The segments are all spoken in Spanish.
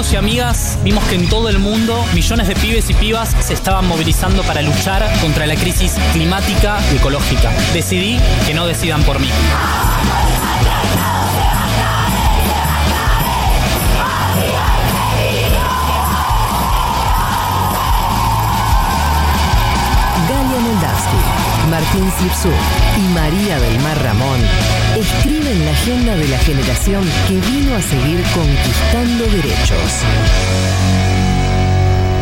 Y amigas vimos que en todo el mundo millones de pibes y pibas se estaban movilizando para luchar contra la crisis climática y ecológica. Decidí que no decidan por mí. Galia Moldavsky, Martín Slipsuk y María del Mar Ramón escriben la agenda de la generación que vino a seguir conquistando derechos.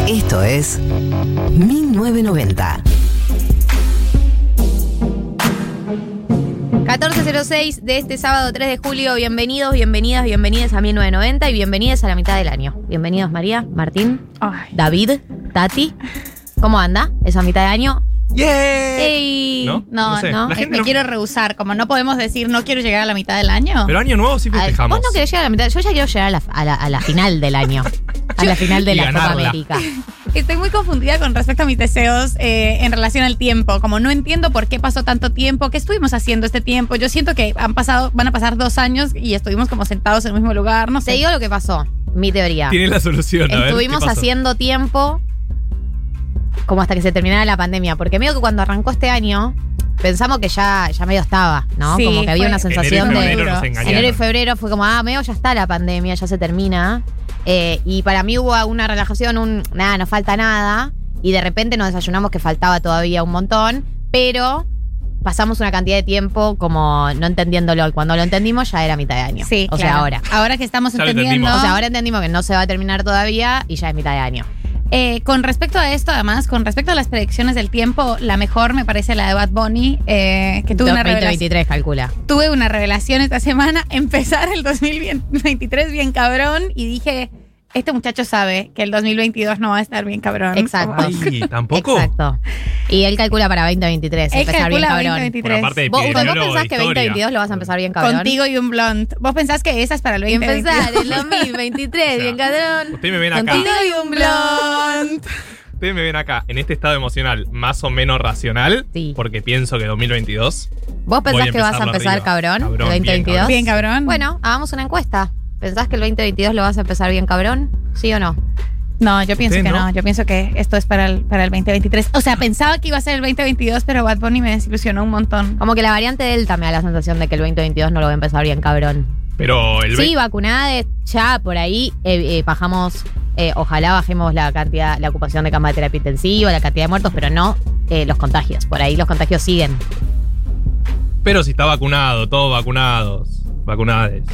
Esto es 1990. 1406 de este sábado 3 de julio. Bienvenidos, bienvenidas, bienvenidas a 1990 y bienvenidas a la mitad del año. Bienvenidos María, Martín, Ay. David, Tati. ¿Cómo anda esa mitad de año? ¡Yeah! ¡Ey! ¿No? no, No sé, no. la Eh, gente me no- quiero rehusar, como no podemos decir no quiero llegar a la mitad del año. Pero año nuevo sí festejamos. Vos no querés llegar a la mitad, yo ya quiero llegar a la, a la- a la final del año. A la final de Y la Copa. América. Estoy muy confundida con respecto a mis deseos eh, en relación al tiempo. Como no entiendo por qué pasó tanto tiempo, qué estuvimos haciendo este tiempo. Yo siento que han pasado, van a pasar dos años y estuvimos como sentados en el mismo lugar. No sé. Te digo lo que pasó, mi teoría. Tiene la solución. a ver, Estuvimos ¿qué pasó? haciendo tiempo como hasta que se terminara la pandemia, porque medio que cuando arrancó este año pensamos que ya, ya medio estaba, ¿no? Sí, como que había fue- una sensación Enero y de febrero nos engañaron. enero y febrero fue como, ah, medio ya está la pandemia, ya se termina. Eh, y para mí hubo una relajación, un nada, no falta nada. Y de repente nos desayunamos que faltaba todavía un montón, pero pasamos una cantidad de tiempo como no entendiéndolo. Y cuando lo entendimos ya era mitad de año. Sí, o sea, ahora. Ahora que estamos Ya entendiendo. O sea, ahora entendimos que no se va a terminar todavía y ya es mitad de año. Eh, con respecto a esto, además, con respecto a las predicciones del tiempo, la mejor me parece la de Bad Bunny, eh, que tuve una, revelación, 2023, calcula. tuve una revelación esta semana, empezar el 2023 bien cabrón y dije, este muchacho sabe que el 2022 no va a estar bien cabrón. Exacto. Ay, ¿tampoco? Exacto. Y él calcula para 2023, Él empezar bien calcula cabrón. 2023. Por de ¿Vos, vos pensás de que historia. 2022 lo vas a empezar bien cabrón? Contigo y un blond. ¿Vos pensás que esa es para el Y 2022? empezar el 2023, bien cabrón. Ustedes me ven acá. Contigo y un blond. Ustedes me ven acá en este estado emocional más o menos racional. Sí. Porque pienso que 2022. ¿Vos Voy pensás a que vas a empezar arriba. cabrón, Cabrón, el bien 2022? Bien cabrón. Bueno, hagamos una encuesta. ¿Pensás que el 2022 lo vas a empezar bien cabrón? ¿Sí o no? No, yo pienso ¿Usted que no? no? Yo pienso que esto es para el, para el 2023. O sea, pensaba que iba a ser el 2022, pero Bad Bunny me desilusionó un montón. Como que la variante Delta me da la sensación de que el 2022 no lo voy a empezar bien cabrón. Pero el Sí, vacunada, ya por ahí eh, eh, bajamos, eh, ojalá bajemos la cantidad, la ocupación de cama de terapia intensiva, la cantidad de muertos, pero no eh, los contagios. Por ahí los contagios siguen. Pero si está vacunado, todos vacunados, vacunades.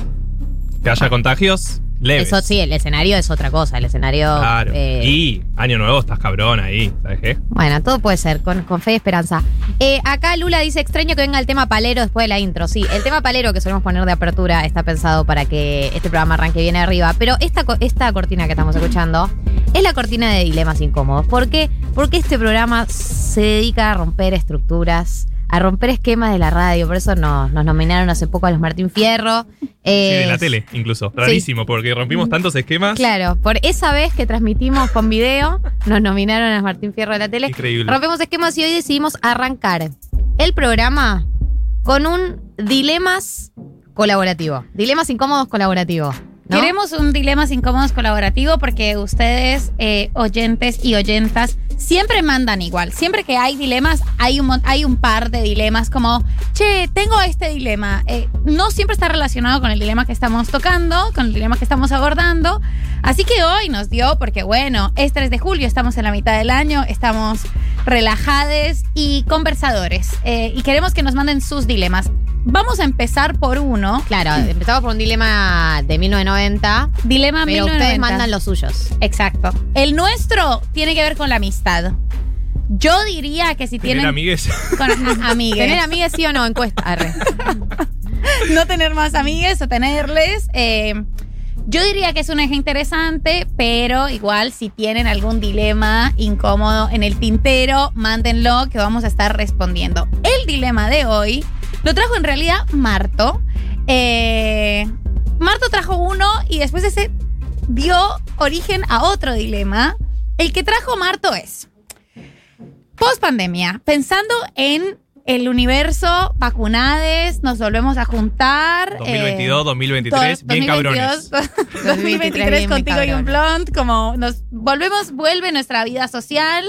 Que haya contagios, leves. Eso sí, el escenario es otra cosa. El escenario. Claro. eh, Y año nuevo estás cabrón ahí, ¿sabes qué? Bueno, todo puede ser, con, con fe y esperanza. Eh, acá Lula dice, extraño que venga el tema palero después de la intro. Sí, el tema palero que solemos poner de apertura está pensado para que este programa arranque bien arriba. Pero esta, esta cortina que estamos escuchando es la cortina de dilemas incómodos. ¿Por qué? Porque este programa se dedica a romper estructuras, a romper esquemas de la radio. Por eso nos, nos nominaron hace poco a los Martín Fierro. Sí, Eh, de la tele, incluso. Rarísimo, porque rompimos tantos esquemas. Claro, por esa vez que transmitimos con video, nos nominaron a Martín Fierro de la tele. Increíble. Rompemos esquemas y hoy decidimos arrancar el programa con un dilemas colaborativo. Dilemas incómodos colaborativo. ¿No? Queremos un Dilemas Incómodos colaborativo porque ustedes, eh, oyentes y oyentas, siempre mandan igual. Siempre que hay dilemas, hay un, hay un par de dilemas como, che, tengo este dilema. Eh, no siempre está relacionado con el dilema que estamos tocando, con el dilema que estamos abordando. Así que hoy nos dio, porque bueno, es 3 de julio, estamos en la mitad del año, estamos relajades y conversadores. Eh, y queremos que nos manden sus dilemas. Vamos a empezar por uno. Claro, empezamos por un dilema de 1990. Dilema Pero 1990. ustedes mandan los suyos. Exacto. El nuestro tiene que ver con la amistad. Yo diría que si Tener tienen amigues. con amigues. ¿Tener amigas sí o no? Encuesta. Arre. no tener más amigues o tenerles. eh, yo diría que es un eje interesante, pero igual si tienen algún dilema incómodo en el tintero, mándenlo que vamos a estar respondiendo. El dilema de hoy lo trajo en realidad Marto. Eh, Marto trajo uno y después ese dio origen a otro dilema. El que trajo Marto es, post pandemia, pensando en el universo, vacunades, nos volvemos a juntar. 2022, eh, 2023, to- bien cabrones. 2023 bien contigo y un blond, como nos volvemos, vuelve nuestra vida social.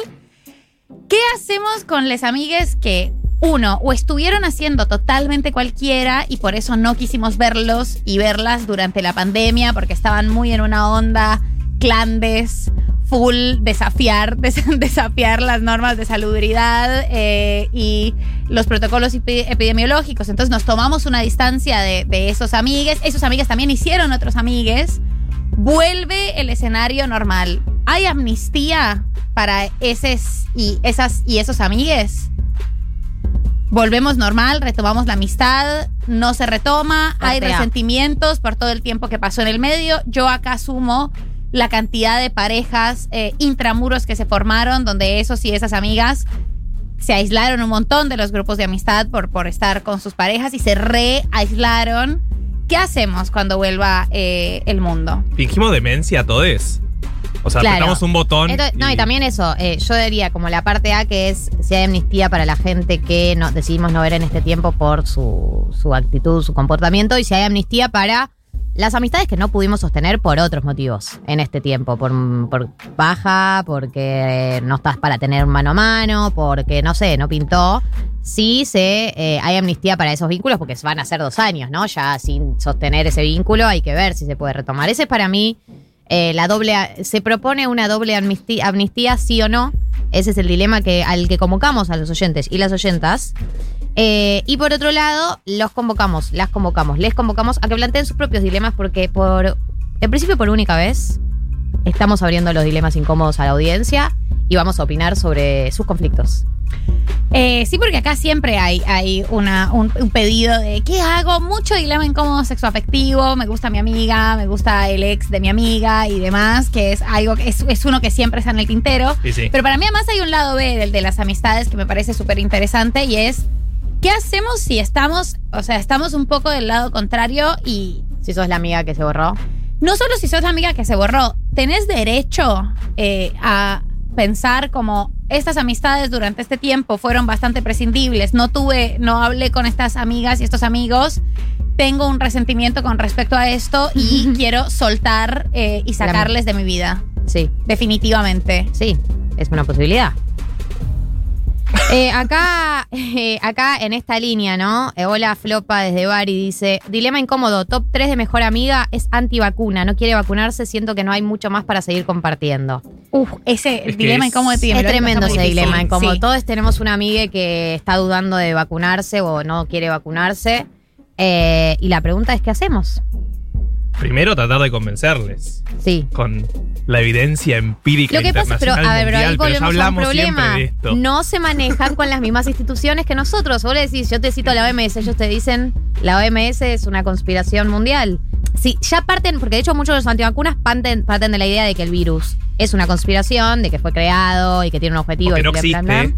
¿Qué hacemos con les amigues que, uno, o estuvieron haciendo totalmente cualquiera y por eso no quisimos verlos y verlas durante la pandemia porque estaban muy en una onda clandes, full desafiar, des- desafiar las normas de salubridad eh, y los protocolos epi- epidemiológicos. Entonces nos tomamos una distancia de, esos amigues. Esos amigues también hicieron otros amigues. Vuelve el escenario normal. ¿Hay amnistía para eses y esas y esos amigues? Volvemos normal, retomamos la amistad, no se retoma, hay resentimientos por todo el tiempo que pasó en el medio. Yo acá sumo la cantidad de parejas eh, intramuros que se formaron, donde esos y esas amigas se aislaron un montón de los grupos de amistad por, por estar con sus parejas y se reaislaron. ¿Qué hacemos cuando vuelva eh, el mundo? Fingimos demencia todos. O sea, Claro. apretamos un botón. Esto- no, y también eso, eh, yo diría como la parte A que es si hay amnistía para la gente que no, decidimos no ver en este tiempo por su, su actitud, su comportamiento, y si hay amnistía para las amistades que no pudimos sostener por otros motivos en este tiempo, por, por baja, porque no estás para tener mano a mano, porque no sé, no pintó. Sí se, eh, hay amnistía para esos vínculos porque van a ser dos años, ¿no? Ya sin sostener ese vínculo hay que ver si se puede retomar. Ese es para mí eh, la doble se propone una doble amnistía, amnistía sí o no. Ese es el dilema que al que convocamos a los oyentes y las oyentas. Eh, y por otro lado los convocamos las convocamos les convocamos a que planteen sus propios dilemas porque por en principio por única vez estamos abriendo los dilemas incómodos a la audiencia y vamos a opinar sobre sus conflictos Eh, sí, porque acá siempre hay, hay una, un, un pedido de ¿qué hago? Mucho dilema incómodo sexoafectivo, me gusta mi amiga, me gusta el ex de mi amiga y demás, que es algo que es, es uno que siempre está en el tintero. Sí, sí. Pero para mí además hay un lado B del de las amistades que me parece súper interesante y es ¿qué hacemos si estamos, o sea, estamos un poco del lado contrario y si sos la amiga que se borró no solo si sos la amiga que se borró, tenés derecho eh, a pensar como estas amistades durante este tiempo fueron bastante prescindibles. No tuve, no hablé con estas amigas y estos amigos. Tengo un resentimiento con respecto a esto y quiero soltar eh, y sacarles de mi vida. sí Definitivamente. Sí, es una posibilidad. Eh, acá, eh, acá en esta línea, ¿no? Eh, hola Flopa desde Bari dice, dilema incómodo, top 3 de mejor amiga es antivacuna, no quiere vacunarse, siento que no hay mucho más para seguir compartiendo. Uf, ese Es dilema es- incómodo Es tremendo ese dilema incómodo. Sí. Todos tenemos una amiga que está dudando de vacunarse o no quiere vacunarse. Eh, y la pregunta es, ¿qué hacemos? Primero tratar de convencerles. Sí. Con la evidencia empírica Lo que pasa, pero a ver, pero ahí mundial, pero volvemos a un problema. siempre de esto. No se manejan con las mismas instituciones que nosotros. Vos le decís, yo te cito a la OMS, ellos te dicen, la OMS es una conspiración mundial. Sí, ya parten, porque de hecho muchos de los antivacunas parten, parten de la idea de que el virus es una conspiración, de que fue creado y que tiene un objetivo. O que no bla, bla.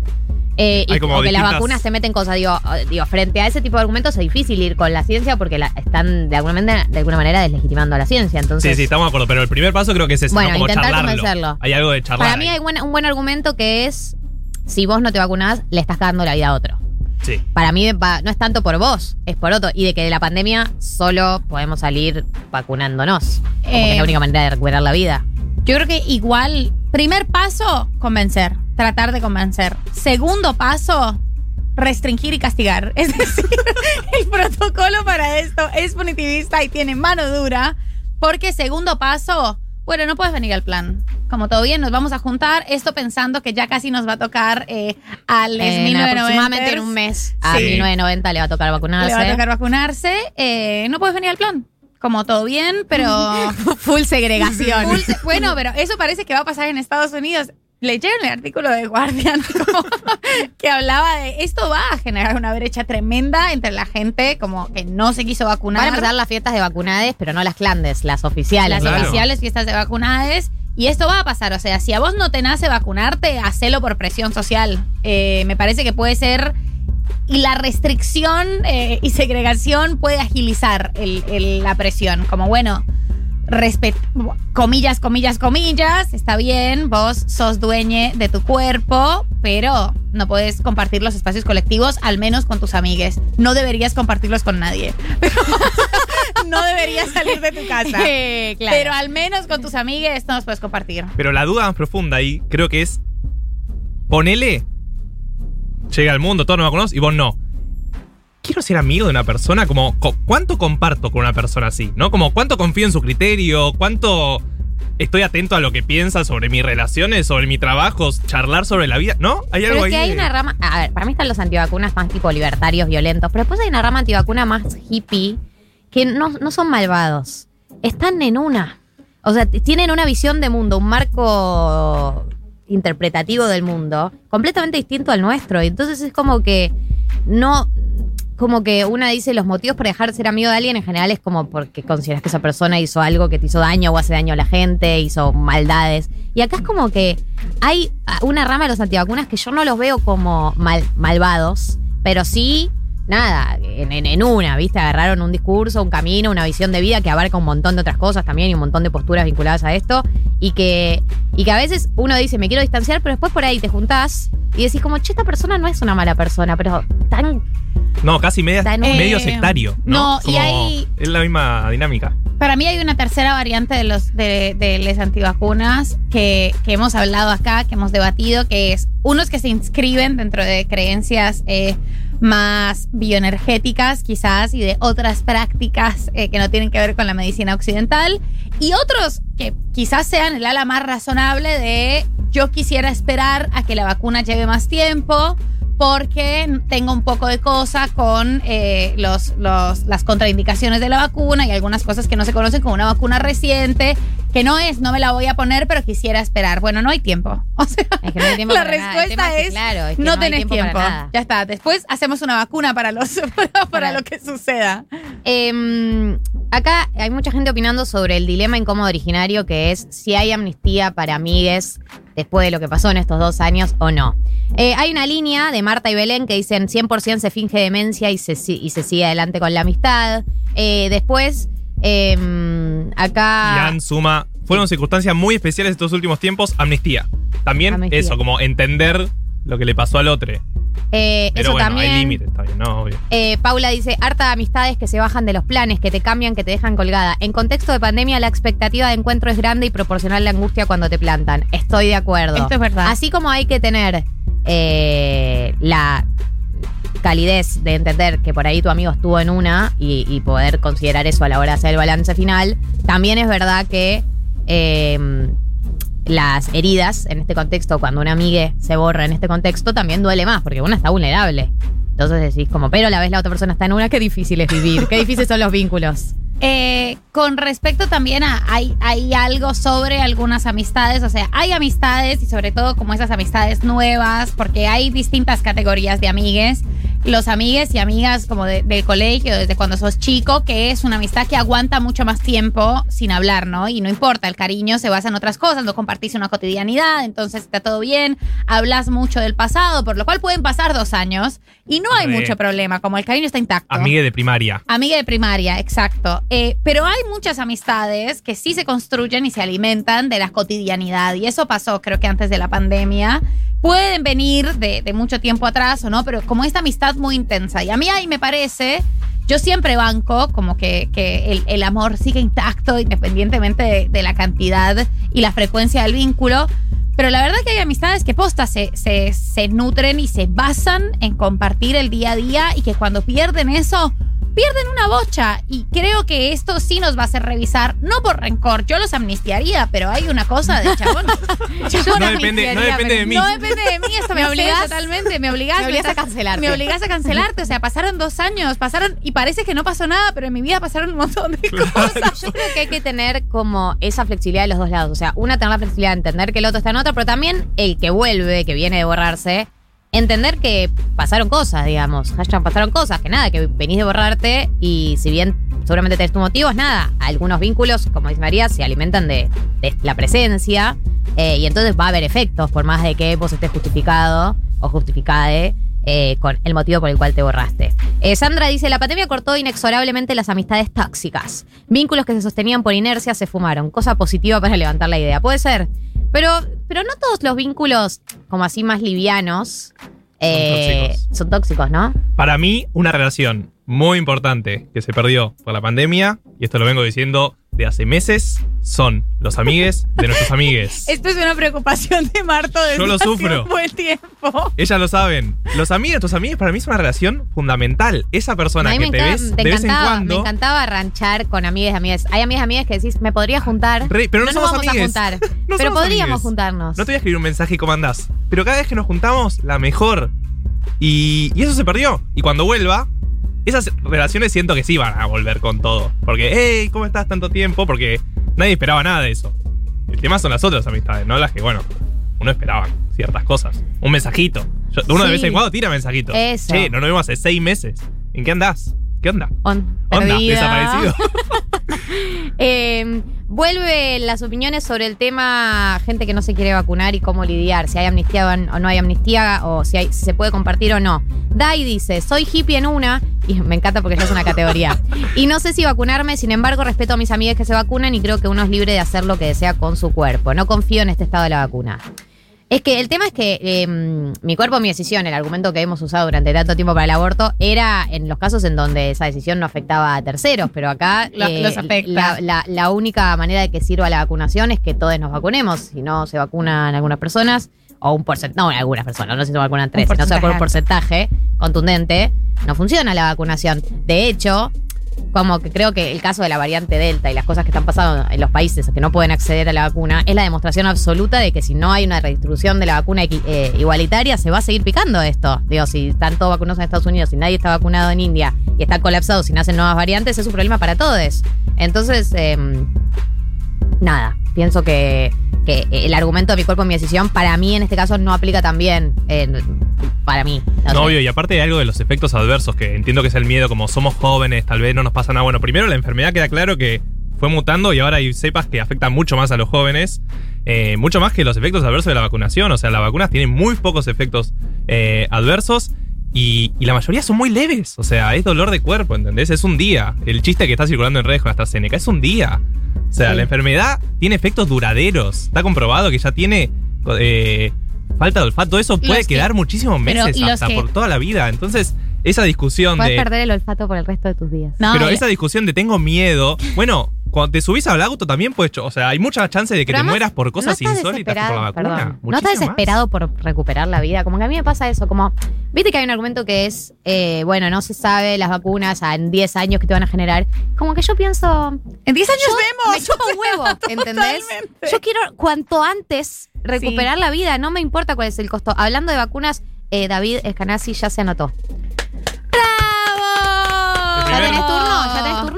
Eh, y como que las vacunas se meten cosas. Digo, eh, digo, frente a ese tipo de argumentos es difícil ir con la ciencia porque la, están de alguna, manera, de alguna manera deslegitimando a la ciencia. Entonces, Sí, sí, estamos de acuerdo, pero el primer paso creo que es ese, Bueno, ¿no? como intentar charlarlo. convencerlo. Hay algo de charlar. Para mí ahí. hay buen- un buen argumento que es, si vos no te vacunás, le estás dando la vida a otro. Sí. Para mí no es tanto por vos, es por otro. Y de que de la pandemia solo podemos salir vacunándonos. Como que Eh, es la única manera de recuperar la vida. Yo creo que igual, primer paso, convencer, tratar de convencer. Segundo paso, restringir y castigar. Es decir, el protocolo para esto es punitivista y tiene mano dura, porque segundo paso, bueno, no puedes venir al plan. Como todo bien, nos vamos a juntar. Esto pensando que ya casi nos va a tocar eh, a les En 1990. aproximadamente en un mes a Sí. 1990 le va a tocar vacunarse. Le va a tocar vacunarse. eh, no puedes venir al plan. Como todo bien, pero. Full segregación. Full se- bueno, pero eso parece que va a pasar en Estados Unidos. Leyeron el artículo de Guardian como que hablaba de esto va a generar una brecha tremenda entre la gente como que no se quiso vacunar. Van a empezar las fiestas de vacunades, pero no las clandes, las oficiales. las Claro. oficiales fiestas de vacunades. Y esto va a pasar, o sea, si a vos no te nace vacunarte, hacelo por presión social. Eh, me parece que puede ser... Y la restricción eh, y segregación puede agilizar el- el- la presión. Como, bueno, respet comillas, comillas, comillas, está bien, vos sos dueñe de tu cuerpo, pero no puedes compartir los espacios colectivos, al menos con tus amigues. No deberías compartirlos con nadie. no deberías salir de tu casa. Eh, claro. Pero al menos con tus amigues no los puedes compartir. Pero la duda más profunda ahí creo que es. Ponele. Llega al mundo, todos nos vacunamos y vos no. Quiero ser amigo de una persona, como. co- ¿Cuánto comparto con una persona así? ¿No? Como, ¿cuánto confío en su criterio? ¿Cuánto estoy atento a lo que piensa sobre mis relaciones, sobre mi trabajo, charlar sobre la vida? ¿No? Hay Pero algo es que ahí. hay una rama. A ver, para mí están los antivacunas más tipo libertarios, violentos. Pero después hay una rama antivacuna más hippie que no, no son malvados. Están en una. O sea, tienen una visión de mundo, un marco interpretativo del mundo completamente distinto al nuestro. Entonces es como que no. Como que una dice los motivos para dejar de ser amigo de alguien en general es como porque consideras que esa persona hizo algo que te hizo daño o hace daño a la gente, hizo maldades. Y acá es como que hay una rama de los antivacunas que yo no los veo como mal- malvados, pero sí, nada, en, una, ¿viste? Agarraron un discurso, un camino, una visión de vida que abarca un montón de otras cosas también y un montón de posturas vinculadas a esto. Y que, y que a veces uno dice, me quiero distanciar, pero después por ahí te juntás y decís como, che, esta persona no es una mala persona, pero tan No, casi media- medio Eh, sectario. No, no, y Como- hay- Es la misma dinámica. Para mí hay una tercera variante de los de, de les antivacunas que, que hemos hablado acá, que hemos debatido, que es unos que se inscriben dentro de creencias eh, más bioenergéticas quizás y de otras prácticas eh, que no tienen que ver con la medicina occidental y otros que quizás sean el ala más razonable de yo quisiera esperar a que la vacuna lleve más tiempo porque tengo un poco de cosa con eh, los, los- las contraindicaciones de la vacuna y algunas cosas que no se conocen como una vacuna reciente, que no es, no me la voy a poner, pero quisiera esperar. Bueno, no hay tiempo. O sea, Es que no hay tiempo la respuesta es que, es, claro, es que no, no tenés tiempo. Ya está. Después hacemos una vacuna para, los, para, para lo que suceda. Em, acá hay mucha gente opinando sobre el dilema incómodo originario que es si hay amnistía para amigues después de lo que pasó en estos dos años o no. Eh, hay una línea de Marta y Belén que dicen 100% se finge demencia y se, y se sigue adelante con la amistad. Eh, después, em, acá... Ian suma. Fueron circunstancias muy especiales estos últimos tiempos. Amnistía. También Amnistía. eso, como entender lo que le pasó al otro. eh, Pero eso bueno, también... hay límites, está bien, ¿no? Obvio. Eh, Paula dice, harta de amistades que se bajan de los planes, que te cambian, que te dejan colgada. En contexto de pandemia, la expectativa de encuentro es grande y proporcional la angustia cuando te plantan. Estoy de acuerdo. Esto es verdad. Así como hay que tener eh, la calidez de entender que por ahí tu amigo estuvo en una y, y poder considerar eso a la hora de hacer el balance final, también es verdad que eh, las heridas en este contexto, cuando una amiga se borra en este contexto, también duele más, porque una está vulnerable. Entonces decís como, pero a la vez la otra persona está en una, qué difícil es vivir, qué difíciles son los vínculos. Eh, con respecto también a, hay, hay algo sobre algunas amistades, o sea, hay amistades y sobre todo como esas amistades nuevas, porque hay distintas categorías de amigues. Los amigues y amigas como de- del colegio, desde cuando sos chico, que es una amistad que aguanta mucho más tiempo sin hablar, ¿no? Y no importa, el cariño se basa en otras cosas, no compartís una cotidianidad, entonces está todo bien, hablas mucho del pasado, por lo cual pueden pasar dos años y no hay Re. mucho problema, como el cariño está intacto. Amigue de primaria. Amiga de primaria, exacto. Eh, pero hay muchas amistades que sí se construyen y se alimentan de la cotidianidad. Y eso pasó, creo que antes de la pandemia. Pueden venir de, mucho tiempo atrás o no, pero como esta amistad muy intensa. Y a mí ahí me parece, yo siempre banco como que, que el, amor sigue intacto independientemente de, la cantidad y la frecuencia del vínculo. Pero la verdad que hay amistades que posta se, se, se nutren y se basan en compartir el día a día y que cuando pierden eso pierden una bocha. Y creo que esto sí nos va a hacer revisar, no por rencor, yo los amnistiaría, pero hay una cosa de chabón. Yo No depende- no depende de mí. No depende de mí, esto me, Me obligas totalmente, me obligás, me obligás a cancelarte. Me obligás a cancelarte, o sea, pasaron dos años, pasaron, y parece que no pasó nada, pero en mi vida pasaron un montón de cosas. Yo creo que hay que tener como esa flexibilidad de los dos lados. O sea, una, tener la flexibilidad de entender que el otro está en otro, pero también el que vuelve, que viene de borrarse, entender que pasaron cosas, digamos. Hashtag pasaron cosas, que nada, que venís de borrarte y si bien seguramente tenés tus motivos, nada, algunos vínculos, como dice María, se alimentan de, la presencia eh, y entonces va a haber efectos, por más de que vos estés justificado o justificade eh, con el motivo por el cual te borraste. Eh, Sandra dice, la pandemia cortó inexorablemente las amistades tóxicas. Vínculos que se sostenían por inercia se fumaron. Cosa positiva para levantar la idea. Puede ser. Pero, pero no todos los vínculos, como así más livianos, eh, son tóxicos, ¿no? Para mí, una relación muy importante que se perdió por la pandemia, y esto lo vengo diciendo de hace meses, son los amigues de nuestros amigues. Esto es una preocupación de Marto desde Yo lo hace sufro. un buen tiempo. Ellas lo saben. Los amigos de tus amigos para mí es una relación fundamental. Esa persona que te encanta- ves te de vez en encantaba, me encantaba ranchar con amigas y amigas. Hay amigas y amigas que decís, me podría juntar. Re- pero no nos somos vamos amigues. a juntar. No pero somos podríamos amigues. juntarnos. No te voy a escribir un mensaje cómo andás. Pero cada vez que nos juntamos, la mejor. Y, y eso se perdió. Y cuando vuelva, esas relaciones siento que sí van a volver con todo. Porque, hey, ¿cómo estás tanto tiempo? Porque nadie esperaba nada de eso. El tema son las otras amistades, no las que, bueno, uno esperaba ciertas cosas. Un mensajito. Yo- uno de vez en cuando tira mensajitos. Eso. Che, no nos vimos hace seis meses. ¿En qué andás? ¿Qué onda? On- Onda, perdida. desaparecido. Eh, vuelve las opiniones sobre el tema gente que no se quiere vacunar y cómo lidiar, si hay amnistía o no hay amnistía o si, si se puede compartir o no. Dai dice, soy hippie en una, y me encanta porque ya es una categoría, y no sé si vacunarme, sin embargo respeto a mis amigas que se vacunan y creo que uno es libre de hacer lo que desea con su cuerpo. No confío en este estado de la vacuna. Es que el tema es que eh, mi cuerpo, mi decisión, el argumento que hemos usado durante tanto tiempo para el aborto, era en los casos en donde esa decisión no afectaba a terceros, pero acá Lo- eh, los afecta. La, la- la única manera de que sirva la vacunación es que todos nos vacunemos. Si no se vacunan algunas personas, o un porcentaje, no, algunas personas, no se vacunan tres, no se vacuna un porcentaje contundente, no funciona la vacunación. De hecho, como que creo que el caso de la variante Delta y las cosas que están pasando en los países que no pueden acceder a la vacuna es la demostración absoluta de que si no hay una redistribución de la vacuna eh, igualitaria, se va a seguir picando esto. Digo, si están todos vacunados en Estados Unidos y nadie está vacunado en India y está colapsado si nacen nuevas variantes, es un problema para todos. Entonces, em, nada, pienso que, que el argumento de mi cuerpo, mi decisión, para mí en este caso no aplica también. eh, para mí. No obvio, y aparte de algo de los efectos adversos, que entiendo que es el miedo, como somos jóvenes, tal vez no nos pasa nada. Bueno, primero la enfermedad queda claro que fue mutando y ahora hay cepas que afectan mucho más a los jóvenes, eh, mucho más que los efectos adversos de la vacunación. O sea, las vacunas tienen muy pocos efectos eh, adversos y, y la mayoría son muy leves. O sea, es dolor de cuerpo, ¿entendés? Es un día. El chiste que está circulando en redes con AstraZeneca es un día. O sea, Sí. la enfermedad tiene efectos duraderos. Está comprobado que ya tiene eh, falta de olfato. Eso puede Los que- quedar muchísimos meses ¿y los hasta que- por toda la vida. Entonces, esa discusión Puedes de. perder el olfato por el resto de tus días. No, pero y- esa discusión de tengo miedo. Bueno, cuando te subís al auto también puedes. O sea, hay mucha chance de que Pero te además, mueras por cosas no insólitas por la vacuna. perdón, no estás más. desesperado por recuperar la vida. Como que a mí me pasa eso. Como, viste que hay un argumento que es, eh, bueno, no se sabe las vacunas a- en 10 años que te van a generar. Como que yo pienso. En 10 años yo- vemos. Me chupa un huevo, ¿entendés? Totalmente. Yo quiero cuanto antes recuperar la vida. No me importa cuál es el costo. Hablando de vacunas, eh, David Escanasi ya se anotó. ¡Bravo! ¿Ya tenés turno? ¿Ya tenés turno?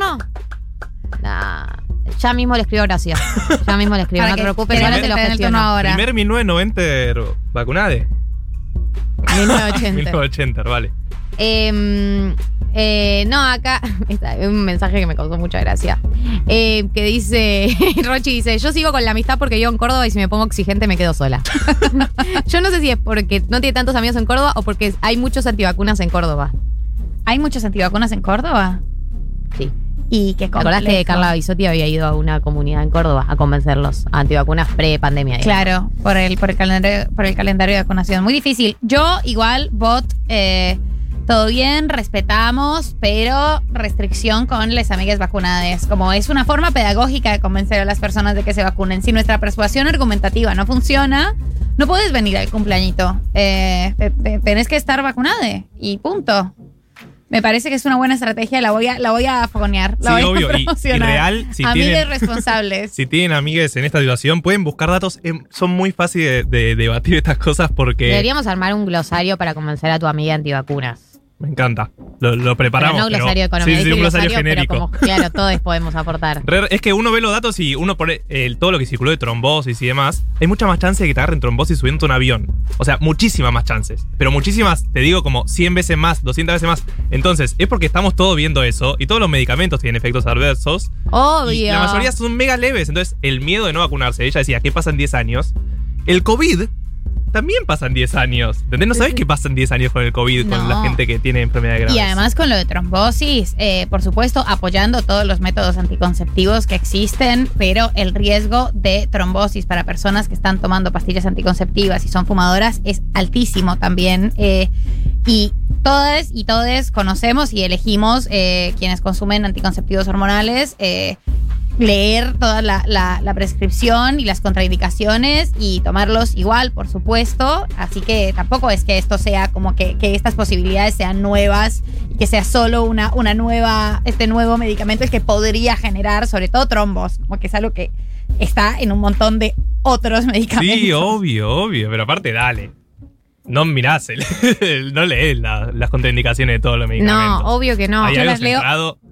Nah, Ya mismo le escribo Horacio. Ya mismo le escribo. No te preocupes, ahora te lo gestiono. ahora. Primer 1990 vacunade. 1980. 1980, vale. Eh, eh, no, acá está un mensaje que me causó mucha gracia. Eh, que dice, Rochi dice, yo sigo con la amistad porque vivo en Córdoba y si me pongo exigente me quedo sola. yo no sé si es porque no tiene tantos amigos en Córdoba o porque hay muchos antivacunas en Córdoba. ¿Hay muchos antivacunas en Córdoba? Sí. Y qué ¿Te acordás que. Carla Bisotti había ido a una comunidad en Córdoba a convencerlos a antivacunas pre-pandemia? Claro, por el, por el calendario, por el calendario de vacunación. Muy difícil. Yo, igual, bot, eh, todo bien, respetamos, pero restricción con las amigas vacunadas. Como es una forma pedagógica de convencer a las personas de que se vacunen. Si nuestra persuasión argumentativa no funciona, no puedes venir al cumpleañito. Eh, te- te- tenés que estar vacunada y punto. Me parece que es una buena estrategia, la voy a, la voy a fogonear, la Sí, voy obvio, a y- y real, si Amigas tienen- responsables. Si tienen amigues en esta situación, pueden buscar datos. em, son muy fáciles de, de debatir estas cosas porque Deberíamos armar un glosario para convencer a tu amiga antivacunas. Me encanta. Lo, lo preparamos. pero no pero- glosario económico. Sí, sí, un glosario pero genérico. como, claro, todos podemos aportar. Es que uno ve los datos y uno pone todo lo que circuló de trombosis y demás. Hay mucha más chance de que te agarren trombosis subiendo un avión. O sea, muchísimas más chances. Pero muchísimas, te digo, como 100 veces más, 200 veces más. Entonces, es porque estamos todos viendo eso y todos los medicamentos tienen efectos adversos. Obvio. Y la mayoría son mega leves. Entonces, el miedo de no vacunarse. Ella decía, ¿qué pasa en 10 años? El COVID también pasa en 10 años. ¿Entendés? No sabes qué pasa en 10 años con el COVID, con la gente que tiene enfermedades graves. Y además con lo de trombosis, eh, por supuesto, apoyando todos los métodos anticonceptivos que existen, pero el riesgo de trombosis para personas que están tomando pastillas anticonceptivas y son fumadoras es altísimo también. eh, y todas y todos conocemos y elegimos eh, quienes consumen anticonceptivos hormonales. Leer toda la, la- la prescripción y las contraindicaciones y tomarlos igual, por supuesto. Así que tampoco es que esto sea como que, que estas posibilidades sean nuevas y que sea solo una, una nueva, este nuevo medicamento el que podría generar sobre todo trombos, como que es algo que está en un montón de otros medicamentos. Sí, obvio, obvio. Pero aparte, dale. No mirás, el- el- no lees la- las contraindicaciones de todos los medicamentos. No, obvio que no. Hay Yo algo las leo.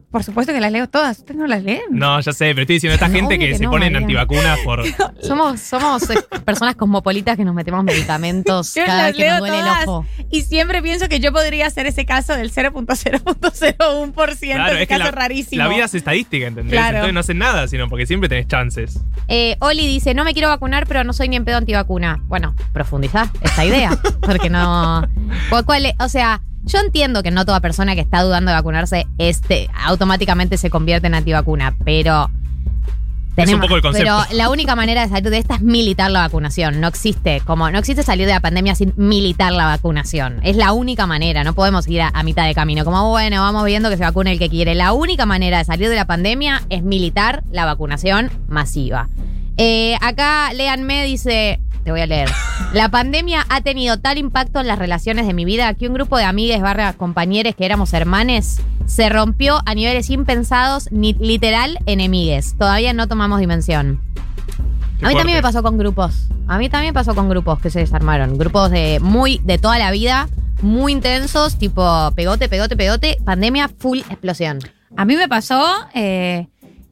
Por supuesto que las leo todas. ¿Ustedes no las leen? No, ya sé, pero estoy diciendo esta gente que, que se no, ponen María. antivacunas por. Somos, somos eh, personas cosmopolitas que nos metemos medicamentos Yo cada las vez que nos leo duele todas el ojo. y siempre pienso que yo podría hacer ese caso del 0.0.01%, Claro, ese es que caso la, rarísimo. la vida es estadística, ¿entendés? Claro. Entonces no hacen nada, sino porque siempre tenés chances. Eh, Oli dice, no me quiero vacunar, pero no soy ni en pedo antivacuna. Bueno, profundizá esta idea, porque no... ¿Cuál- cuál es? O sea, yo entiendo que no toda persona que está dudando de vacunarse este, automáticamente se convierte en antivacuna, pero... Es un poco el concepto. Pero la única manera de salir de esta es militar la vacunación. No existe, como no existe salir de la pandemia sin militar la vacunación. Es la única manera. No podemos ir a, a mitad de camino. Como bueno, vamos viendo que se vacune el que quiere. La única manera de salir de la pandemia es militar la vacunación masiva. Eh, acá léanme, dice, te voy a leer. La pandemia ha tenido tal impacto en las relaciones de mi vida que un grupo de amigues barra compañeros que éramos hermanes se rompió a niveles impensados, ni literal enemigues. Todavía no tomamos dimensión. Qué A mí también me pasó con grupos. A mí también pasó con grupos que se desarmaron. Grupos de muy de toda la vida, muy intensos, tipo pegote, pegote, pegote, pandemia, full explosión. A mí me pasó, eh,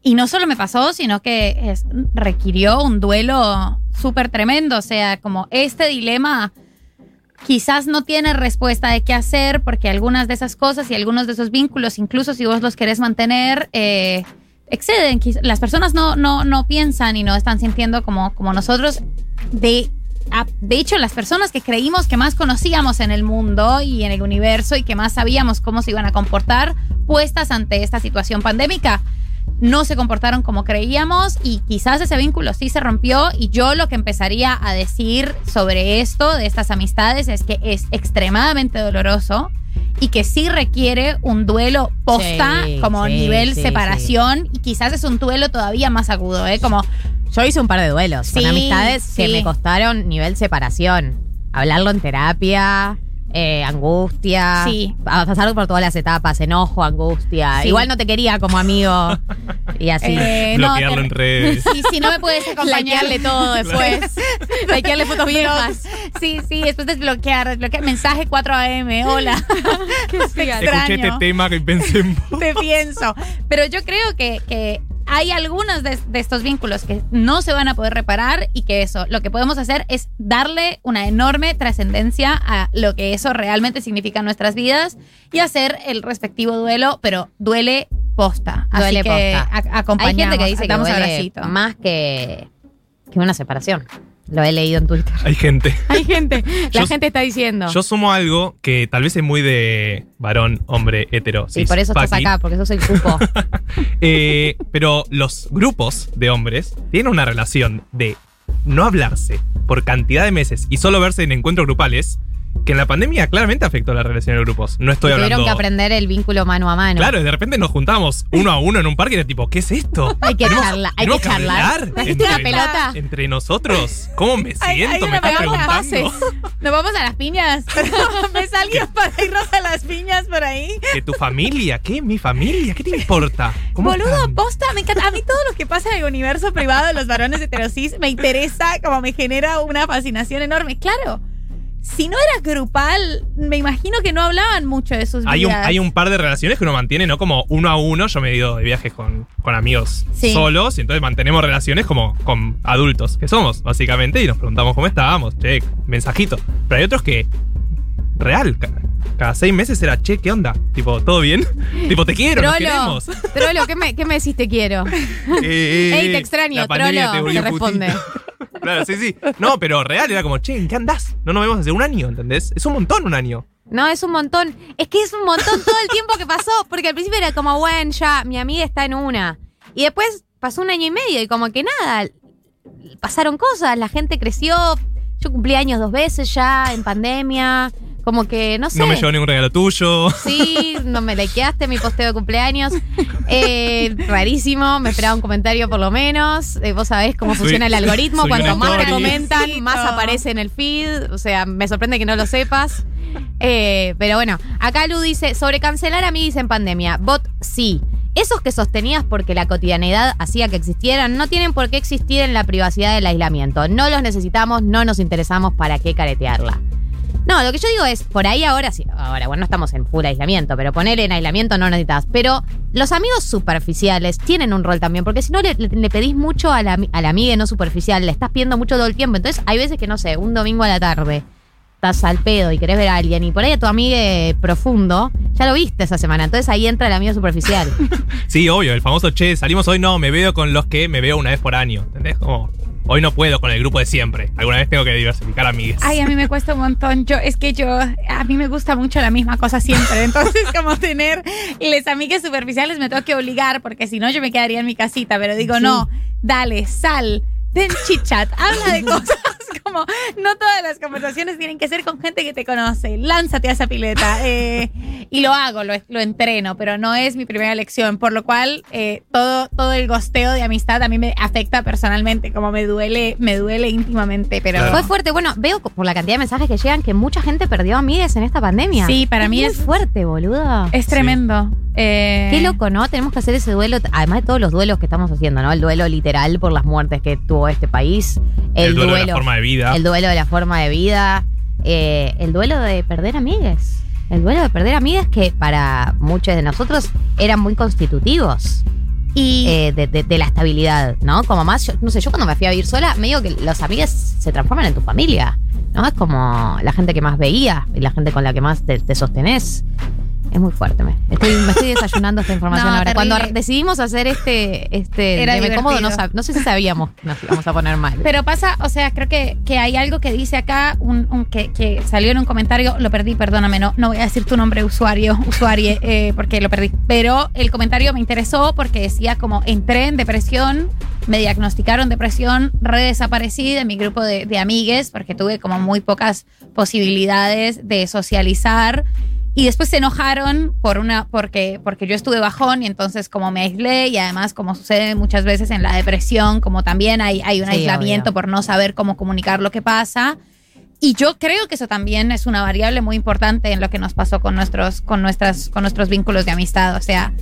y no solo me pasó, sino que es- requirió un duelo súper tremendo. O sea, como este dilema quizás no tiene respuesta de qué hacer, porque algunas de esas cosas y algunos de esos vínculos, incluso si vos los querés mantener, eh, exceden. Las personas no, no, no piensan y no están sintiendo como, como nosotros. De, de hecho, las personas que creímos que más conocíamos en el mundo y en el universo y que más sabíamos cómo se iban a comportar, puestas ante esta situación pandémica, no se comportaron como creíamos y quizás ese vínculo sí se rompió y yo lo que empezaría a decir sobre esto, de estas amistades, es que es extremadamente doloroso y que sí requiere un duelo posta Sí, como sí, nivel sí, separación y quizás es un duelo todavía más agudo, ¿eh? Como Yo hice un par de duelos con amistades que me costaron nivel separación. Hablarlo en terapia, eh, angustia. Sí. a- Pasar por todas las etapas, enojo, angustia. Sí. Igual no te quería como amigo. y así. Eh, no, Bloquearlo te- en redes. Sí, si no me puedes acompañar. Likearle todo después. Likearle fotos viejas. Sí, sí, después desbloquear, desbloquear. Mensaje 4 AM, hola. Te Escuché este extraño. tema que pensé en vos. Te pienso. Pero yo creo que, que hay algunos de, de estos vínculos que no se van a poder reparar y que eso, lo que podemos hacer es darle una enorme trascendencia a lo que eso realmente significa en nuestras vidas y hacer el respectivo duelo, pero duele posta. Así Duele que posta. a- Hay gente que dice que duele más que, que una separación. Lo he leído en Twitter. Hay gente. Hay gente. La Yo- gente está diciendo. Yo sumo algo que tal vez es muy de varón, hombre, hetero. cis, por eso estás acá, porque sos el cupo. Eh, pero los grupos de hombres tienen una relación de no hablarse por cantidad de meses y solo verse en encuentros grupales que en la pandemia claramente afectó la relación de grupos. No estoy Tuvieron hablando. que aprender el vínculo mano a mano. Claro, y de repente nos juntábamos uno a uno en un parque y era tipo, ¿qué es esto? Hay que ¿Tenemos- charlar. Hay que charlar. hablar ¿Trajiste una entre- pelota? Entre nosotros. ¿Cómo me siento? hay me una estás pregunta. preguntando. ¿Nos vamos a las piñas? ¿Ves a alguien para irnos a las piñas por ahí? ¿De tu familia? ¿Qué? ¿Mi familia? ¿Qué te importa? ¿Cómo Boludo, están? posta, me encanta. A mí todo lo que pasa en el universo privado de los varones heterosis me interesa, como me genera una fascinación enorme. Claro, si no era grupal, me imagino que no hablaban mucho de sus vidas. Hay un, hay un par de relaciones que uno mantiene, ¿no? Como uno a uno. Yo me he ido de viajes con, con amigos Sí. solos y entonces mantenemos relaciones como con adultos que somos, básicamente, y nos preguntamos cómo estábamos, che, mensajito. Pero hay otros que, real, ca- cada seis meses era, che, ¿qué onda? Tipo, ¿todo bien? tipo, te quiero, nos Trolo, queremos. Trolo, ¿qué me, ¿qué me decís te quiero? Eh, eh, Ey, te eh, extraño, la pandemia Trolo, te responde. claro, sí, sí. No, pero real era como, che, ¿en qué andás? No nos vemos hace un año, ¿entendés? Es un montón un año. No, es un montón. Es que es un montón todo el tiempo que pasó. Porque al principio era como, bueno, ya, mi amiga está en una. Y después pasó un año y medio y como que nada. Pasaron cosas, la gente creció. Yo cumplí años dos veces ya en pandemia. Como que, no sé. No me llevó ningún regalo tuyo. Sí, no me likeaste mi posteo de cumpleaños. Eh, rarísimo, me esperaba un comentario por lo menos. Eh, vos sabés cómo funciona el algoritmo. Cuanto más te story. comentan, más aparece en el feed. O sea, me sorprende que no lo sepas. Eh, pero bueno, acá Lu dice, sobre cancelar amigos en pandemia. Bot sí. Esos que sostenías porque la cotidianidad hacía que existieran no tienen por qué existir en la privacidad del aislamiento. No los necesitamos, no nos interesamos para qué caretearla. No, lo que yo digo es, por ahí ahora sí, ahora, bueno, no estamos en full aislamiento, pero poner en aislamiento no necesitas. Pero los amigos superficiales tienen un rol también, porque si no le, pedís mucho a la, a la amiga no superficial, le estás pidiendo mucho todo el tiempo. Entonces hay veces que, no sé, un domingo a la tarde estás al pedo y querés ver a alguien y por ahí a tu amiga profundo, ya lo viste esa semana. Entonces ahí entra el amigo superficial. Sí, obvio, el famoso che, salimos hoy, no, me veo con los que me veo una vez por año. ¿Entendés? Como, hoy no puedo con el grupo de siempre. Alguna vez tengo que diversificar amigues. Ay, a mí me cuesta un montón. Yo, es que yo, a mí me gusta mucho la misma cosa siempre. Entonces, como tener les amigas superficiales me tengo que obligar, porque si no, yo me quedaría en mi casita. Pero digo, no, dale, sal, ten chit-chat, habla de cosas. Como, no todas las conversaciones tienen que ser con gente que te conoce. Lánzate a esa pileta. Eh, y lo hago, lo, lo entreno, pero no es mi primera elección. Por lo cual, eh, todo, todo el gosteo de amistad a mí me afecta personalmente, como me duele, me duele íntimamente. Pero Fue fuerte. Bueno, veo por la cantidad de mensajes que llegan que mucha gente perdió amigas en esta pandemia. Sí, para mí muy es- fuerte, boludo. Es tremendo. Eh, Qué loco, ¿no? Tenemos que hacer ese duelo, además de todos los duelos que estamos haciendo, ¿no? El duelo literal por las muertes que tuvo este país. El, El duelo de la forma de vida. El duelo de la forma de vida. eh, el duelo de perder amigues. El duelo de perder amigas que para muchos de nosotros eran muy constitutivos. Y eh, de, de- de la estabilidad, ¿no? Como más, yo- no sé, yo cuando me fui a vivir sola, me digo que los amigos se transforman en tu familia, ¿no? Es como la gente que más veía y la gente con la que más te, te sostenés. Es muy fuerte. Me estoy, me estoy desayunando esta información No, ahora. terrible. Cuando decidimos hacer este, este Era Deme cómodo, no, sé si sabíamos que nos íbamos a poner mal. Pero pasa, o sea, creo que, que hay algo que dice acá, un, un- que, que salió en un comentario, lo perdí, perdóname, no, no voy a decir tu nombre usuario, usuarie, eh, porque lo perdí. Pero el comentario me interesó porque decía como entré en depresión, me diagnosticaron depresión, redesaparecí de mi grupo de, de amigues, porque tuve como muy pocas posibilidades de socializar. Y después se enojaron por una, porque, porque yo estuve bajón y entonces como me aislé y además como sucede muchas veces en la depresión, como también hay, hay un Sí, aislamiento obvio. por no saber cómo comunicar lo que pasa. Y yo creo que eso también es una variable muy importante en lo que nos pasó con nuestros, con nuestras, con nuestros vínculos de amistad. O sea,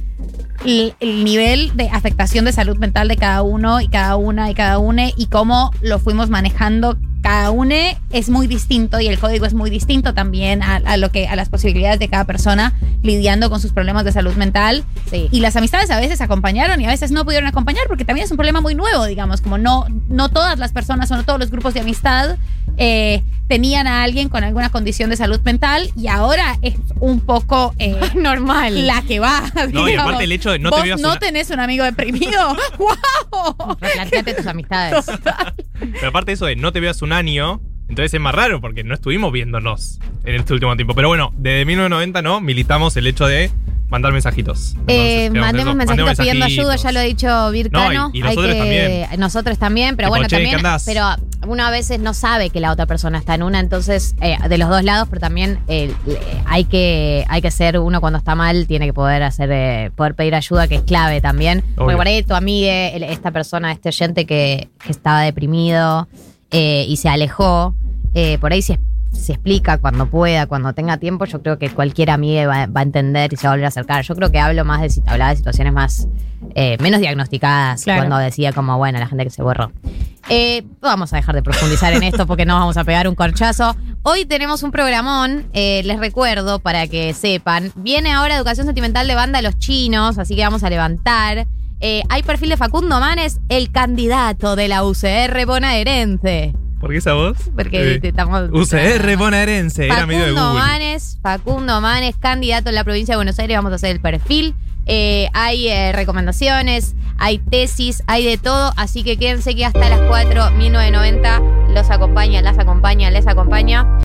el, el nivel de afectación de salud mental de cada uno y cada una y cada une y cómo lo fuimos manejando cada uno es muy distinto y el código es muy distinto también a, a lo que a las posibilidades de cada persona lidiando con sus problemas de salud mental Sí. y las amistades a veces acompañaron y a veces no pudieron acompañar porque también es un problema muy nuevo digamos como no no todas las personas o no todos los grupos de amistad eh, tenían a alguien con alguna condición de salud mental y ahora es un poco eh, Normal. la que va No, y aparte el hecho de no te ¿Vos vivas no una- tenés un amigo deprimido ¡Wow! Replanteate tus amistades. Pero aparte de eso de no te veas un año, entonces es más raro porque no estuvimos viéndonos en este último tiempo. Pero bueno, desde 1990 no militamos el hecho de mandar mensajitos. Eh, mandemos mensajitos pidiendo ayuda, ya lo ha dicho Vircano. No, y- y Hay nosotros que- también. Nosotros también, pero Tipo, bueno, che, también. Pero uno a veces no sabe que la otra persona está en una, entonces, eh, de los dos lados, pero también eh, hay que hay que ser uno cuando está mal, tiene que poder hacer, eh, poder pedir ayuda, que es clave también. Porque Obvio. por ahí tu amiga, esta persona, este oyente que, que estaba deprimido y se alejó, por ahí se, se explica cuando pueda, cuando tenga tiempo, yo creo que cualquier amiga va, va a entender y se va a volver a acercar. Yo creo que hablo más de, hablaba de situaciones más, eh, menos diagnosticadas, Claro. cuando decía como, bueno, la gente que se borró. Eh, vamos a dejar de profundizar en esto porque no vamos a pegar un corchazo. Hoy tenemos un programón, eh, les recuerdo para que sepan. Viene ahora Educación Sentimental de Banda Los Chinos, así que vamos a levantar. Hay perfil de Facundo Manes, el candidato de la UCR bonaerense. ¿Por qué esa voz? Porque Eh, te- estamos. UCR bonaerense, era medio de Facundo Google. Manes, Facundo Manes, candidato en la provincia de Buenos Aires, vamos a hacer el perfil. Eh, hay eh, recomendaciones, hay tesis, hay de todo, así que quédense que hasta las 4, 1990 los acompaña, las acompaña, les acompaña.